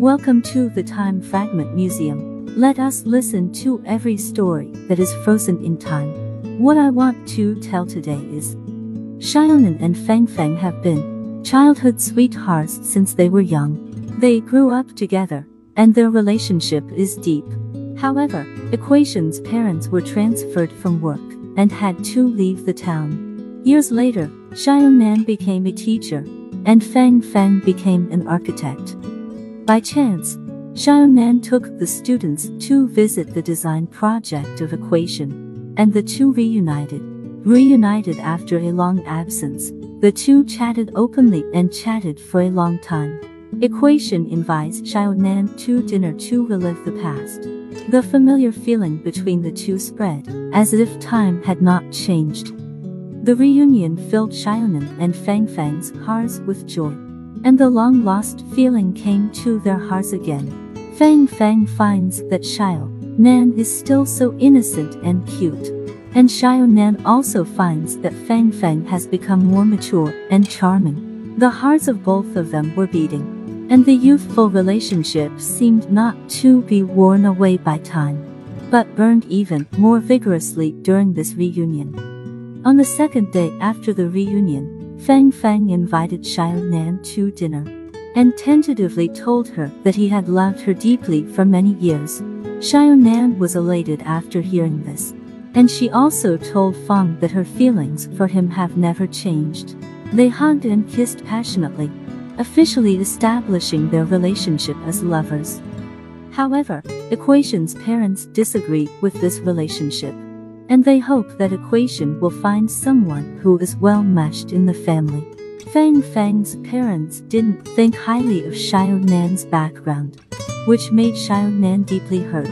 Welcome to the Time Fragment Museum. Let us listen to every story that is frozen in time. What I want to tell today is Xiaonan and Fang Fang have been childhood sweethearts since they were young. They grew up together, and their relationship is deep. However, Equation's parents were transferred from work and had to leave the town. Years later, Xiaonan became a teacher, and Fang Fang became an architect. By chance, Xiaonan took the students to visit the design project of Equation, and the two reunited. Reunited after a long absence, the two chatted openly and chatted for a long time. Equation invites Xiaonan to dinner to relive the past. The familiar feeling between the two spread, as if time had not changed. The reunion filled Xiaonan and Fang Fang's hearts with joy, and the long-lost feeling came to their hearts again. Fang Fang finds that Xiao Nan is still so innocent and cute, and Xiao Nan also finds that Fang Fang has become more mature and charming. The hearts of both of them were beating and the youthful relationship seemed not to be worn away by time, but burned even more vigorously during this reunion. On the second day after the reunion, Fang Fang invited Xiaonan to dinner, and tentatively told her that he had loved her deeply for many years. Xiaonan was elated after hearing this, and she also told Fang that her feelings for him have never changed. They hugged and kissed passionately, officially establishing their relationship as lovers. However, Equation's parents disagree with this relationship, and they hope that Equation will find someone who is well matched in the family. Fang Fang's parents didn't think highly of Xiaonan's background, which made Xiaonan deeply hurt.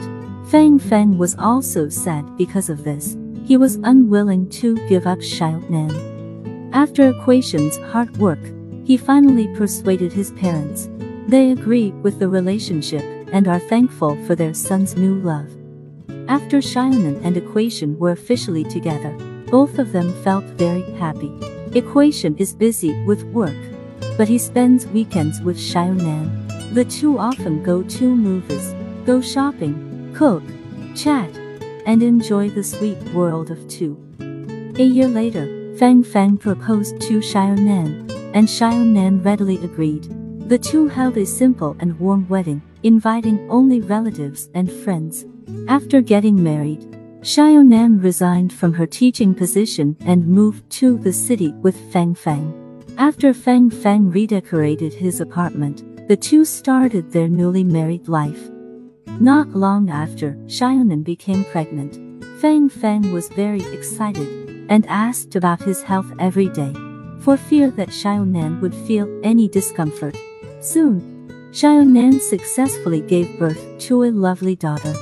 Fang Fang was also sad because of this. He was unwilling to give up Xiaonan. After Equation's hard work, he finally persuaded his parents. They agree with the relationship and are thankful for their son's new love. After Xiaonan and Equation were officially together, both of them felt very happy. Equation is busy with work, but he spends weekends with Xiaonan. The two often go to movies, go shopping, cook, chat, and enjoy the sweet world of two. A year later, Fang Fang proposed to Xiaonan, and Xiaonan readily agreed. The two held a simple and warm wedding, inviting only relatives and friends. After getting married, Xiaonan resigned from her teaching position and moved to the city with Fang Fang. After Fang Fang redecorated his apartment, the two started their newly married life. Not long after, Xiaonan became pregnant. Fang Fang was very excited and asked about his health every day for fear that Xiaonan would feel any discomfort. Soon, Xiaonan successfully gave birth to a lovely daughter.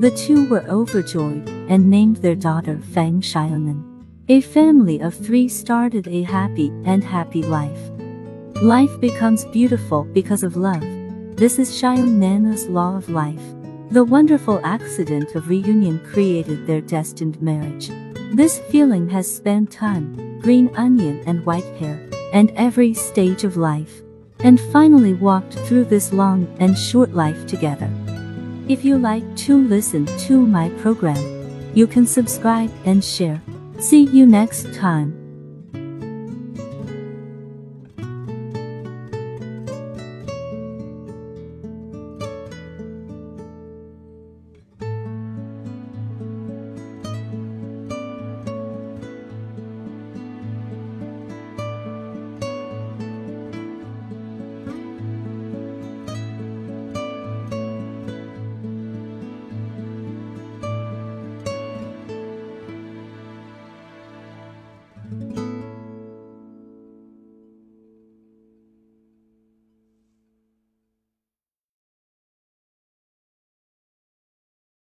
The two were overjoyed and named their daughter Fang Xiaonan. A family of three started a happy and happy life. Life becomes beautiful because of love. This is Xiaonan's law of life. The wonderful accident of reunion created their destined marriage. This feeling has spent time, green onion and white hair, and every stage of life, and finally walked through this long and short life together. If you like to listen to my program, you can subscribe and share. See you next time.